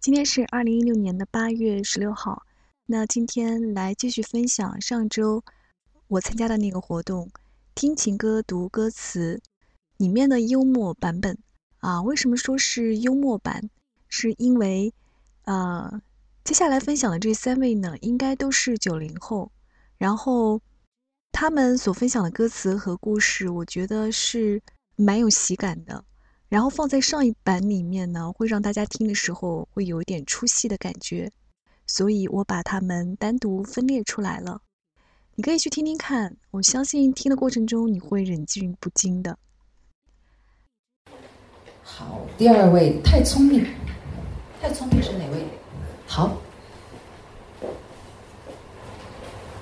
今天是二零一六年的八月十六号。那今天来继续分享上周我参加的那个活动——听情歌读歌词里面的幽默版本啊。为什么说是幽默版？是因为呃，接下来分享的这三位呢，应该都是九零后，然后他们所分享的歌词和故事，我觉得是蛮有喜感的。然后放在上一版里面呢，会让大家听的时候会有一点出戏的感觉，所以我把它们单独分裂出来了。你可以去听听看，我相信听的过程中你会忍俊不禁的。好，第二位太聪明，太聪明是哪位？好，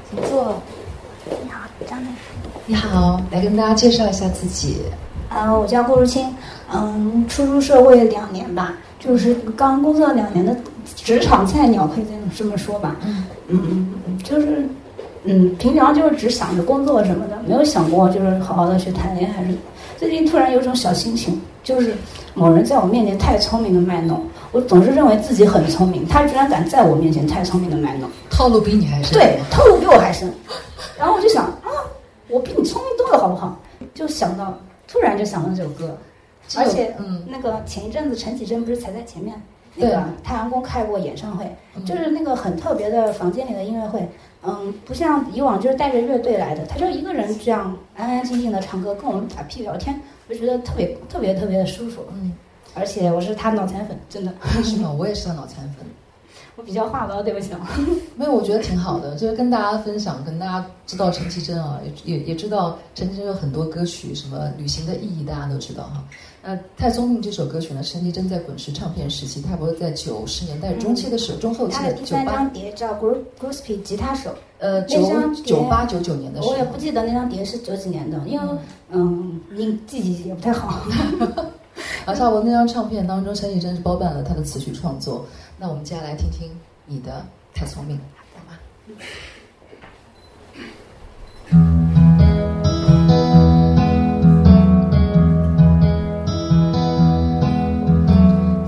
请坐。你好，张女士。你好，来跟大家介绍一下自己。呃，我叫顾如清，嗯，初入社会两年吧，就是刚工作两年的职场菜鸟，可以这么这么说吧。嗯嗯嗯，就是，嗯，平常就是只想着工作什么的，没有想过就是好好的去谈恋爱。是最近突然有种小心情，就是某人在我面前太聪明的卖弄，我总是认为自己很聪明，他居然敢在我面前太聪明的卖弄，套路比你还深。对，套路比我还深。然后我就想啊，我比你聪明多了，好不好？就想到。突然就想到这首歌，而且，嗯，那个前一阵子陈绮贞不是才在前面那个太阳宫开过演唱会，就是那个很特别的房间里的音乐会，嗯，不像以往就是带着乐队来的，他就一个人这样安安静静的唱歌，跟我们打屁聊天，我就觉得特别特别特别的舒服，嗯，而且我是他脑残粉，真的，是吗？我也是他脑残粉。我比较话痨，对不起。没有，我觉得挺好的，就是跟大家分享，跟大家知道陈绮贞啊，也也也知道陈绮贞有很多歌曲，什么旅行的意义，大家都知道哈。那太聪明这首歌曲呢，陈绮贞在滚石唱片时期，她不是在九十年代中期的时候，中后期的第三张碟叫《Group Groupie 吉他手》，呃，九九八九九年的时候，我也不记得那张碟是九几年的，因为嗯，你记忆也不太好。而差不多那张唱片当中，陈绮贞是包办了他的词曲创作。那我们接下来听听你的太聪明，好吗？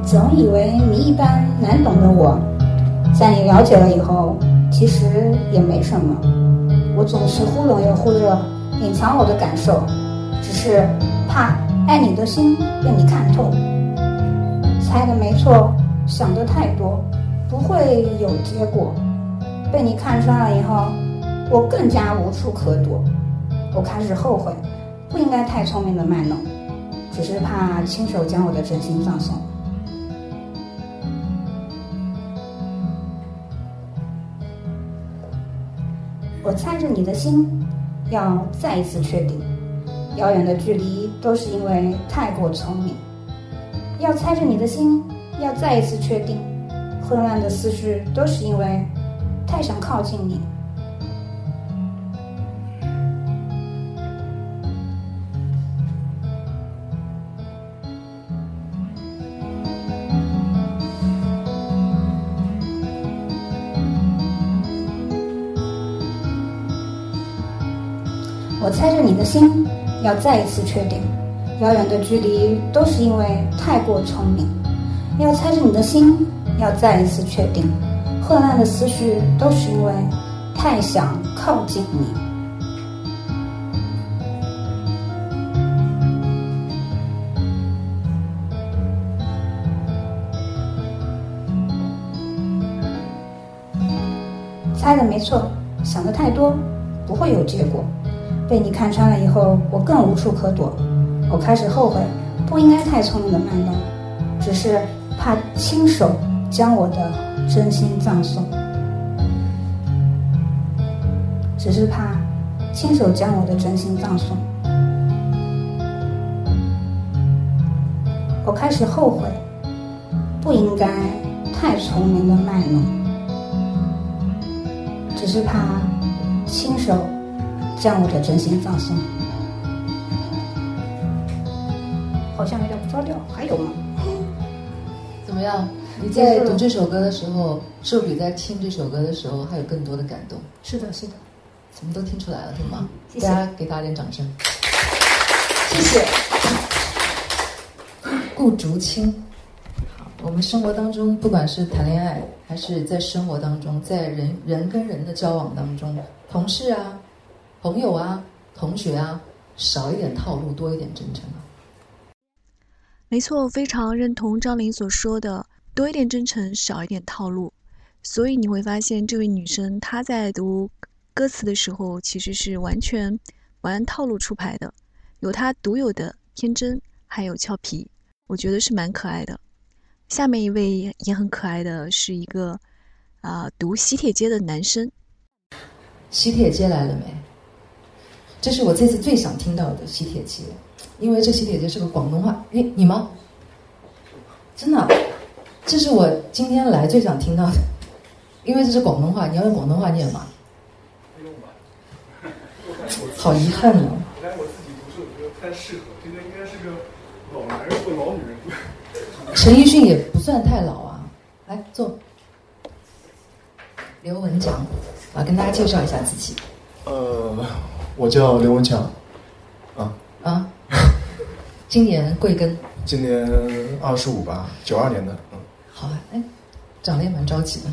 总以为谜一般难懂的我，在你了解了以后，其实也没什么。我总是忽冷又忽热，隐藏我的感受，只是怕爱你的心被你看透。猜的没错。想的太多，不会有结果。被你看穿了以后，我更加无处可躲。我开始后悔，不应该太聪明的卖弄，只是怕亲手将我的真心葬送。我猜着你的心，要再一次确定。遥远的距离都是因为太过聪明。要猜着你的心。要再一次确定，混乱的思绪都是因为太想靠近你。我猜着你的心，要再一次确定，遥远的距离都是因为太过聪明。要猜着你的心，要再一次确定，混乱的思绪都是因为太想靠近你。猜的没错，想的太多，不会有结果。被你看穿了以后，我更无处可躲。我开始后悔，不应该太聪明的卖弄，只是。怕亲手将我的真心葬送，只是怕亲手将我的真心葬送。我开始后悔，不应该太聪明的卖弄，只是怕亲手将我的真心放松。好像有点不着调，还有吗？怎么样？你在读这首歌的时候，是不是比在听这首歌的时候还有更多的感动？是的，是的，什么都听出来了，是吗？谢谢，大家给大家点掌声。谢谢。顾竹清，好，我们生活当中，不管是谈恋爱，还是在生活当中，在人人跟人的交往当中，同事啊、朋友啊、同学啊，少一点套路，多一点真诚啊。没错，非常认同张琳所说的，多一点真诚，少一点套路。所以你会发现，这位女生她在读歌词的时候，其实是完全不按套路出牌的，有她独有的天真，还有俏皮，我觉得是蛮可爱的。下面一位也很可爱的是一个啊，读喜帖街的男生。喜帖街来了没？这是我这次最想听到的喜帖街，因为这喜帖街是个广东话。诶，你吗？真的，这是我今天来最想听到的。因为这是广东话，你要用广东话念吗？不用吧。好遗憾哦。来，我自己读这首歌不太适合，这个应该是个老男人或老女人。陈奕迅也不算太老啊。来坐。刘文强，啊，跟大家介绍一下自己。呃，我叫刘文强。啊。啊。今年贵庚？今年二十五吧，九二年的。嗯。好啊，哎。长得也蛮着急的，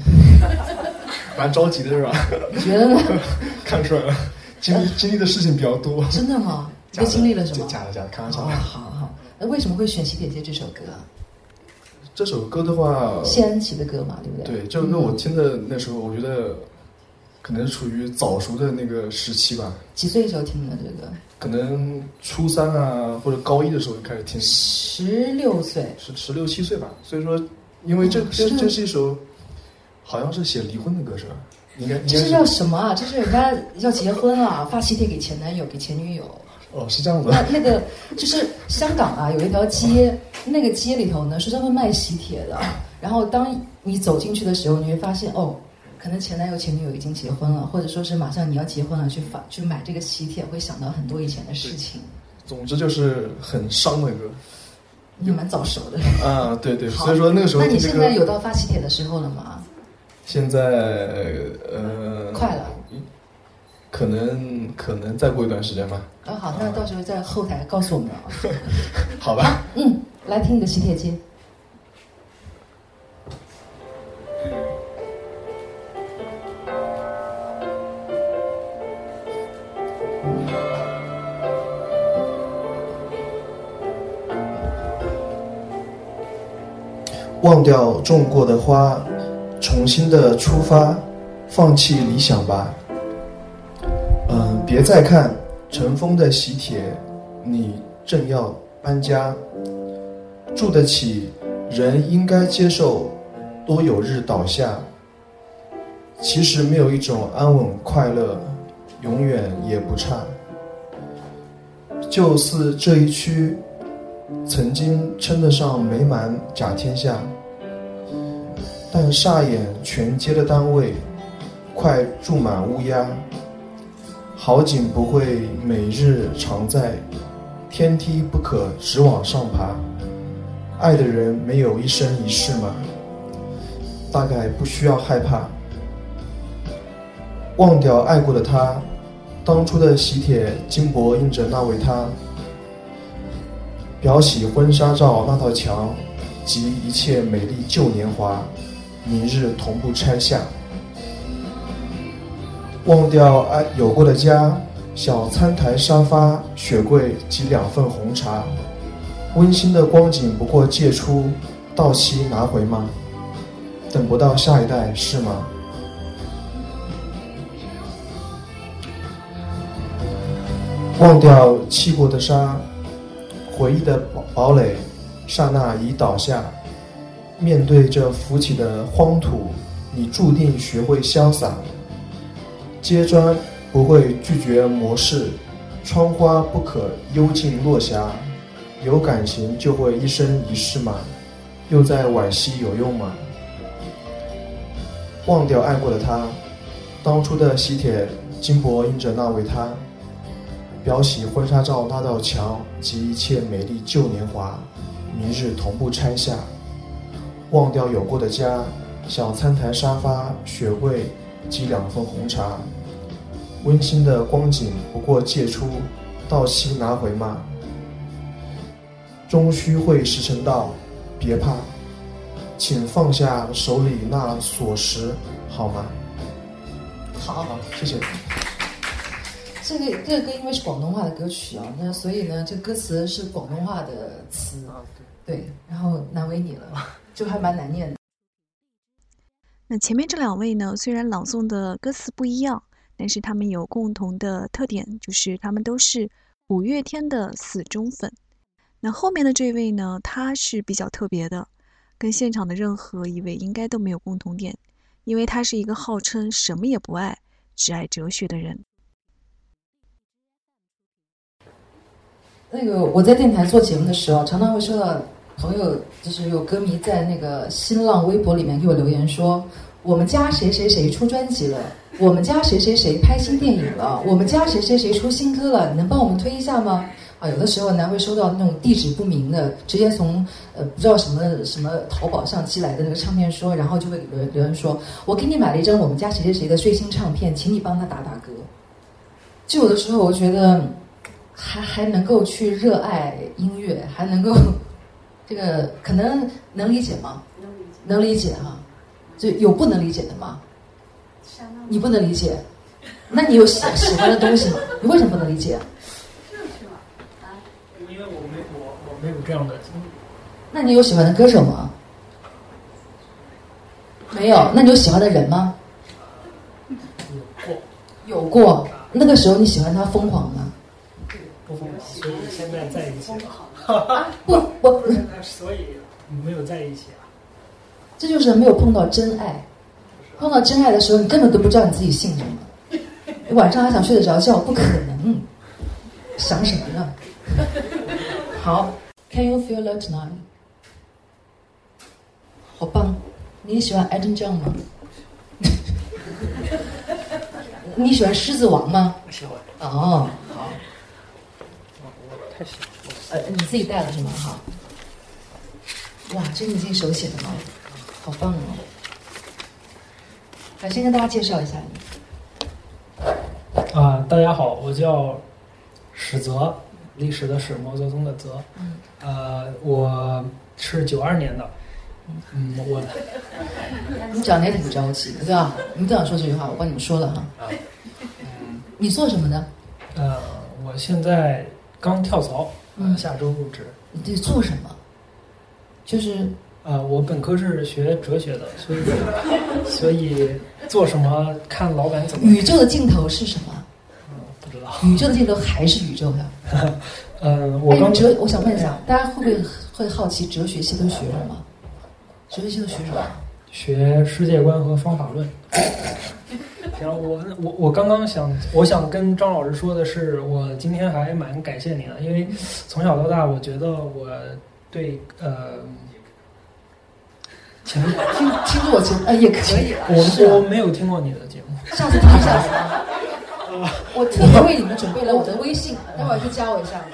蛮着急的是吧？你觉得呢？看出来了，经历经历的事情比较多。真的吗？你经历了什么？假的假的，开玩笑。好好，那为什么会选《喜帖街》这首歌啊？这首歌的话，谢安琪的歌嘛，对不对？对，这首歌我听的那时候，我觉得可能处于早熟的那个时期吧。几岁时候听的这个？可能初三啊，或者高一的时候就开始听。十六岁。十十六七岁吧，所以说。因为这这这是一首，好像是写离婚的歌是吧？应该这是叫什么啊？这是人家要结婚了，发喜帖给前男友给前女友。哦，是这样子。那那个就是香港啊，有一条街，那个街里头呢是专门卖喜帖的。然后当你走进去的时候，你会发现哦，可能前男友前女友已经结婚了，或者说是马上你要结婚了，去发去买这个喜帖，会想到很多以前的事情。总之就是很伤的歌。你蛮早熟的啊，对对，所以说那个时候，那你现在有到发喜帖的时候了吗？现在呃，快了，可能可能再过一段时间吧。啊好，那到时候在后台告诉我们啊。好吧。嗯，来听你的喜帖接。忘掉种过的花，重新的出发，放弃理想吧。嗯，别再看尘封的喜帖，你正要搬家，住得起，人应该接受，多有日倒下。其实没有一种安稳快乐，永远也不差。就似这一区，曾经称得上美满甲天下。但霎眼，全街的单位快住满乌鸦。好景不会每日常在，天梯不可只往上爬。爱的人没有一生一世吗？大概不需要害怕。忘掉爱过的他，当初的喜帖金箔印着那位他。裱起婚纱照那道墙，及一切美丽旧年华。明日同步拆下，忘掉爱有过的家，小餐台沙发、雪柜及两份红茶，温馨的光景不过借出，到期拿回吗？等不到下一代是吗？忘掉砌过的沙，回忆的堡堡垒，刹那已倒下。面对这浮起的荒土，你注定学会潇洒。阶砖不会拒绝模式，窗花不可幽静落霞。有感情就会一生一世吗？又在惋惜有用吗？忘掉爱过的他，当初的喜帖金箔印着那位他，裱起婚纱照那道墙及一切美丽旧年华，明日同步拆下。忘掉有过的家，小餐台、沙发、雪柜及两份红茶，温馨的光景不过借出，到期拿回嘛？终须会时辰到，别怕，请放下手里那琐事，好吗？好，好，谢谢。这个这个歌因为是广东话的歌曲啊，那所以呢，这歌词是广东话的词，对，然后难为你了，就还蛮难念的。那前面这两位呢，虽然朗诵的歌词不一样，但是他们有共同的特点，就是他们都是五月天的死忠粉。那后面的这位呢，他是比较特别的，跟现场的任何一位应该都没有共同点，因为他是一个号称什么也不爱，只爱哲学的人。那个我在电台做节目的时候，常常会收到朋友，就是有歌迷在那个新浪微博里面给我留言说，我们家谁谁谁出专辑了，我们家谁谁谁拍新电影了，我们家谁谁谁出新歌了，你能帮我们推一下吗？啊，有的时候呢会收到那种地址不明的，直接从呃不知道什么什么淘宝上寄来的那个唱片说，然后就会留留言说，我给你买了一张我们家谁谁谁的最新唱片，请你帮他打打歌。就有的时候我觉得。还还能够去热爱音乐，还能够这个可能能理解吗？能理解，能理解哈。就有不能理解的吗？你不能理解，那你有喜喜欢的东西吗？你为什么不能理解？因为我没我我没有这样的经历。那你有喜欢的歌手吗？没有。那你有喜欢的人吗？有过。有过。那个时候你喜欢他疯狂吗？不所以现在在一起了。不，我所以没有在一起啊。这就是没有碰到真爱。碰到真爱的时候，你根本都不知道你自己姓什么。你晚上还想睡得着觉？不可能。想什么呢？好，Can you feel love tonight？好棒！你喜欢 Elton John 吗？你喜欢狮子王吗？喜欢。哦，好。呃，你自己带了是吗？哈，哇，这是你自己手写的吗？好棒哦！来，先跟大家介绍一下你。啊，大家好，我叫史泽，历史的史，毛泽东的泽。嗯。呃，我是九二年的。嗯，我。你讲的也挺着急，对吧？你们都想说这句话，我帮你们说了哈。啊。嗯。你做什么的？呃，我现在。刚跳槽，嗯，下周入职。你得做什么？就是啊，我本科是学哲学的，所以所以做什么看老板怎么。宇宙的尽头是什么？嗯，不知道。宇宙的尽头还是宇宙的。嗯，我刚哲，我想问一下，大家会不会会好奇哲学系都学什么？哲学系都学什么？学世界观和方法论。行，我我我刚刚想，我想跟张老师说的是，我今天还蛮感谢你的，因为从小到大，我觉得我对呃，听听过我节目呃也可以，我我没有听过你的节目，下次听一下。我特别为你们准备了我的微信，待会儿去加我一下。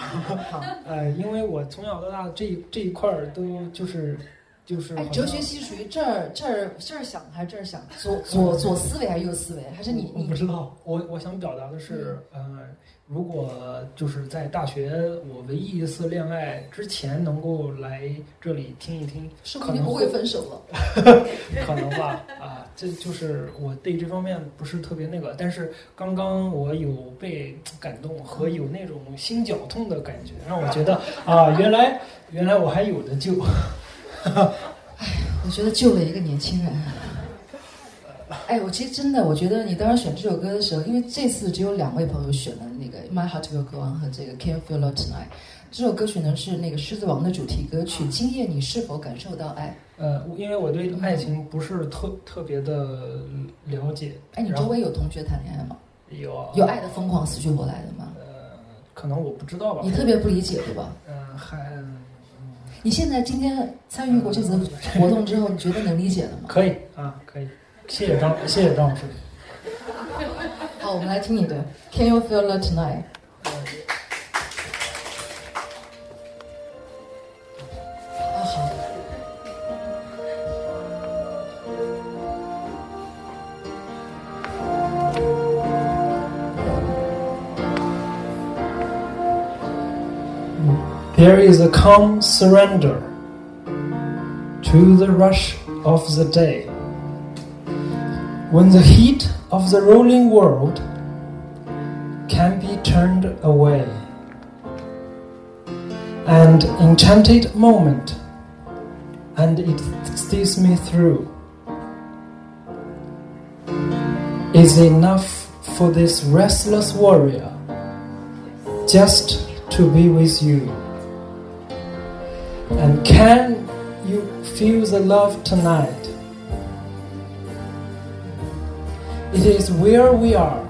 好，呃，因为我从小到大这这一块儿都就是。就是哎，哲学系属于这儿这儿这儿想还是这儿想？左 左左思维还是右思维？还是你你不知道？我我想表达的是，呃，如果就是在大学我唯一一次恋爱之前能够来这里听一听，可能不会分手了，可能吧？啊，这就是我对这方面不是特别那个，但是刚刚我有被感动和有那种心绞痛的感觉，让我觉得 啊，原来原来我还有的救。哎，我觉得救了一个年轻人。哎，我其实真的，我觉得你当时选这首歌的时候，因为这次只有两位朋友选了那个《My Heart Will Go On》和这个《Can You Feel Love Tonight》。这首歌曲呢是那个《狮子王》的主题歌曲。今夜你是否感受到爱？呃，因为我对爱情不是特特别的了解。哎，你周围有同学谈恋爱吗？有。啊有爱的疯狂死去活来的吗？呃，可能我不知道吧。你特别不理解，对吧？嗯，还。你现在今天参与过这次活动之后，你觉得能理解了吗？可以啊，可以。谢谢张，谢谢张老师。好，我们来听你的。Can you feel love tonight？There is a calm surrender to the rush of the day. When the heat of the rolling world can be turned away. And enchanted moment, and it steers me through. Is enough for this restless warrior just to be with you. And can you feel the love tonight? It is where we are.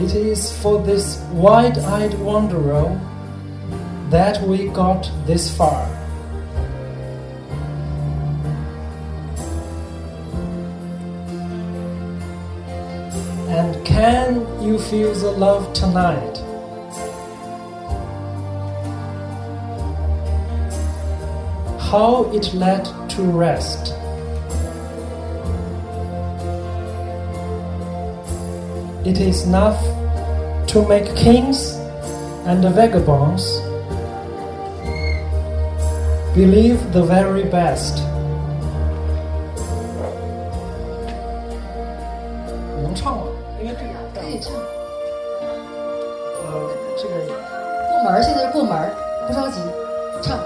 It is for this wide eyed wanderer that we got this far. You feel the love tonight? How it led to rest. It is enough to make kings and vagabonds believe the very best. 能唱吗？因为这个可以唱。呃，这个过门儿，现在是过门儿，不着急，唱。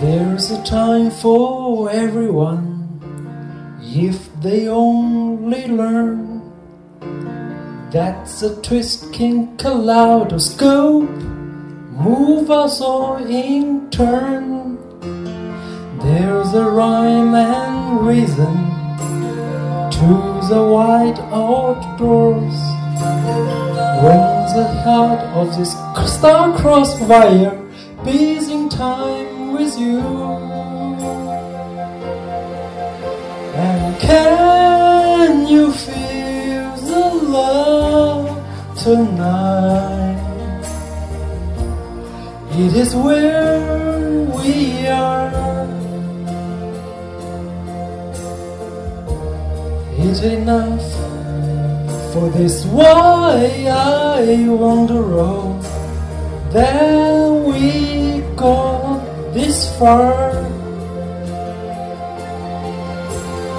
There's a time for everyone if they only learn that the twist can kaleidoscope move us all in turn. There's a rhyme and reason to the wide outdoors. When the heart of this star-crossed wire beats in time with you. And can you feel the love tonight? It is where we are. It's enough for this why I wonder oh, that we got this far.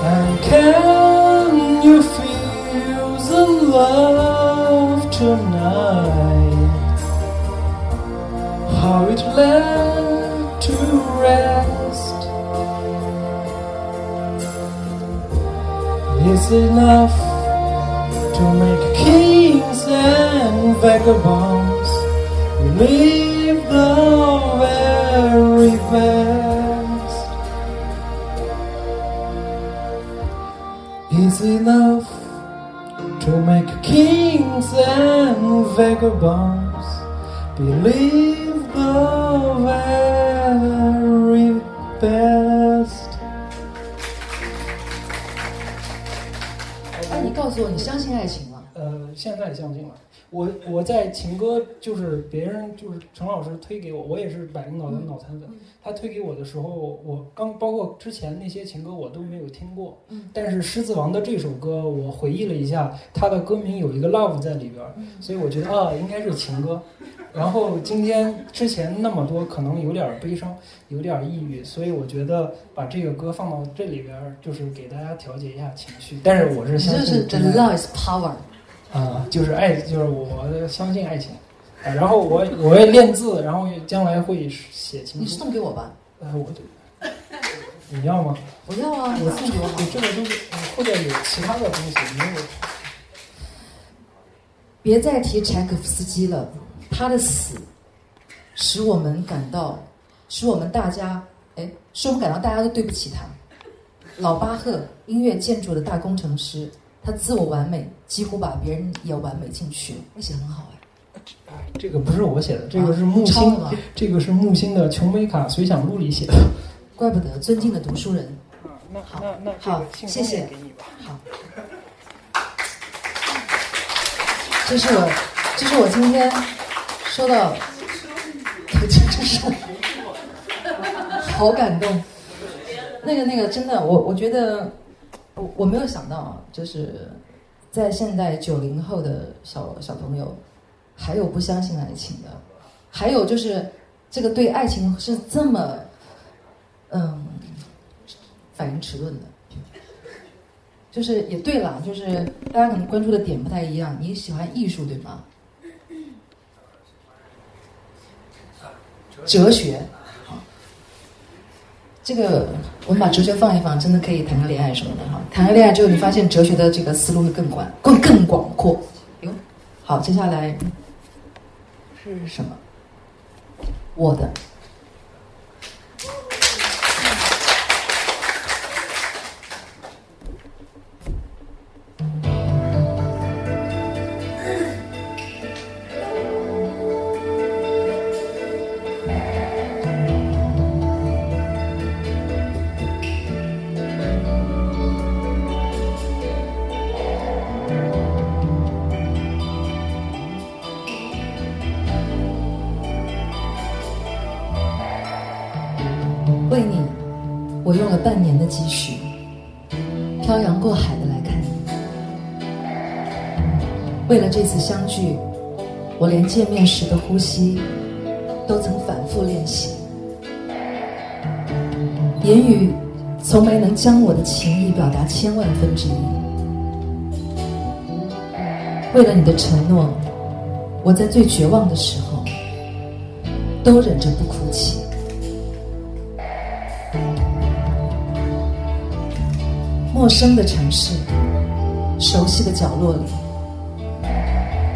And can you feel the love tonight? It led to rest? Is enough to make kings and vagabonds believe the very best? Is enough to make kings and vagabonds believe very best. 哎，你告诉我，你相信爱情吗？呃，现在相信了。我我在情歌就是别人就是陈老师推给我，我也是百灵脑的脑残粉。他推给我的时候，我刚包括之前那些情歌我都没有听过。嗯但是狮子王的这首歌，我回忆了一下，它的歌名有一个 love 在里边儿，所以我觉得啊，应该是情歌。然后今天之前那么多，可能有点儿悲伤，有点儿抑郁，所以我觉得把这个歌放到这里边儿，就是给大家调节一下情绪。但是我是相信这是 The Love is Power。啊，就是爱，就是我相信爱情，啊，然后我我也练字，然后将来会写情你。送给我吧。呃，我就你要吗？不要啊，你我送给我。这个都是呃后面有其他的东西，没有。别再提柴可夫斯基了，他的死使我们感到，使我们大家，哎，使我们感到大家都对不起他。老巴赫，音乐建筑的大工程师，他自我完美，几乎把别人也完美进去，那写的很好哎。这个不是我写的，这个是木抄星了吗，这个是木星的琼美卡随想录里写的。怪不得尊敬的读书人。好那那好谢谢。好，这是我，这是我今天收到，对，这这是好感动。那个那个，真的，我我觉得，我我没有想到，就是在现代九零后的小小朋友，还有不相信爱情的，还有就是这个对爱情是这么，嗯，反应迟钝的。就是也对了，就是大家可能关注的点不太一样。你喜欢艺术对吗？哲学。这个我们把哲学放一放，真的可以谈个恋爱什么的哈。谈个恋爱之后，你发现哲学的这个思路会更广、更更广阔。哟，好，接下来是什么？我的。为了这次相聚，我连见面时的呼吸都曾反复练习。言语从没能将我的情意表达千万分之一。为了你的承诺，我在最绝望的时候都忍着不哭泣。陌生的城市，熟悉的角落里，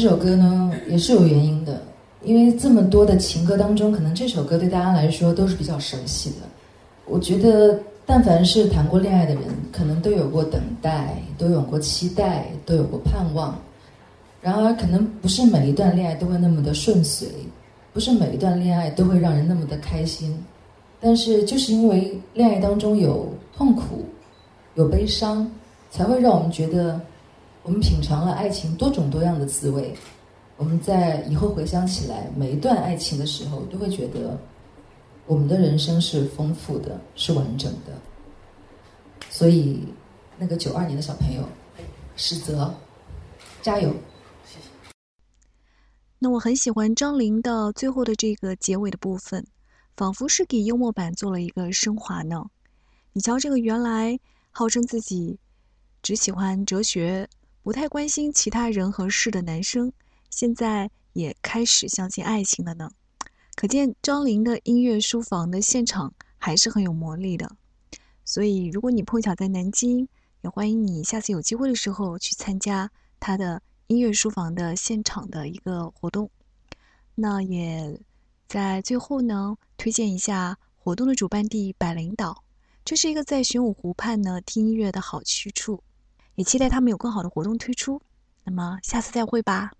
这首歌呢，也是有原因的，因为这么多的情歌当中，可能这首歌对大家来说都是比较熟悉的。我觉得，但凡是谈过恋爱的人，可能都有过等待，都有过期待，都有过盼望。然而，可能不是每一段恋爱都会那么的顺遂，不是每一段恋爱都会让人那么的开心。但是，就是因为恋爱当中有痛苦，有悲伤，才会让我们觉得。我们品尝了爱情多种多样的滋味，我们在以后回想起来每一段爱情的时候，都会觉得我们的人生是丰富的，是完整的。所以，那个九二年的小朋友，史泽，加油！谢谢。那我很喜欢张琳的最后的这个结尾的部分，仿佛是给幽默版做了一个升华呢。你瞧，这个原来号称自己只喜欢哲学。不太关心其他人和事的男生，现在也开始相信爱情了呢。可见张琳的音乐书房的现场还是很有魔力的。所以，如果你碰巧在南京，也欢迎你下次有机会的时候去参加他的音乐书房的现场的一个活动。那也在最后呢，推荐一下活动的主办地百灵岛，这是一个在玄武湖畔呢听音乐的好去处。也期待他们有更好的活动推出。那么，下次再会吧。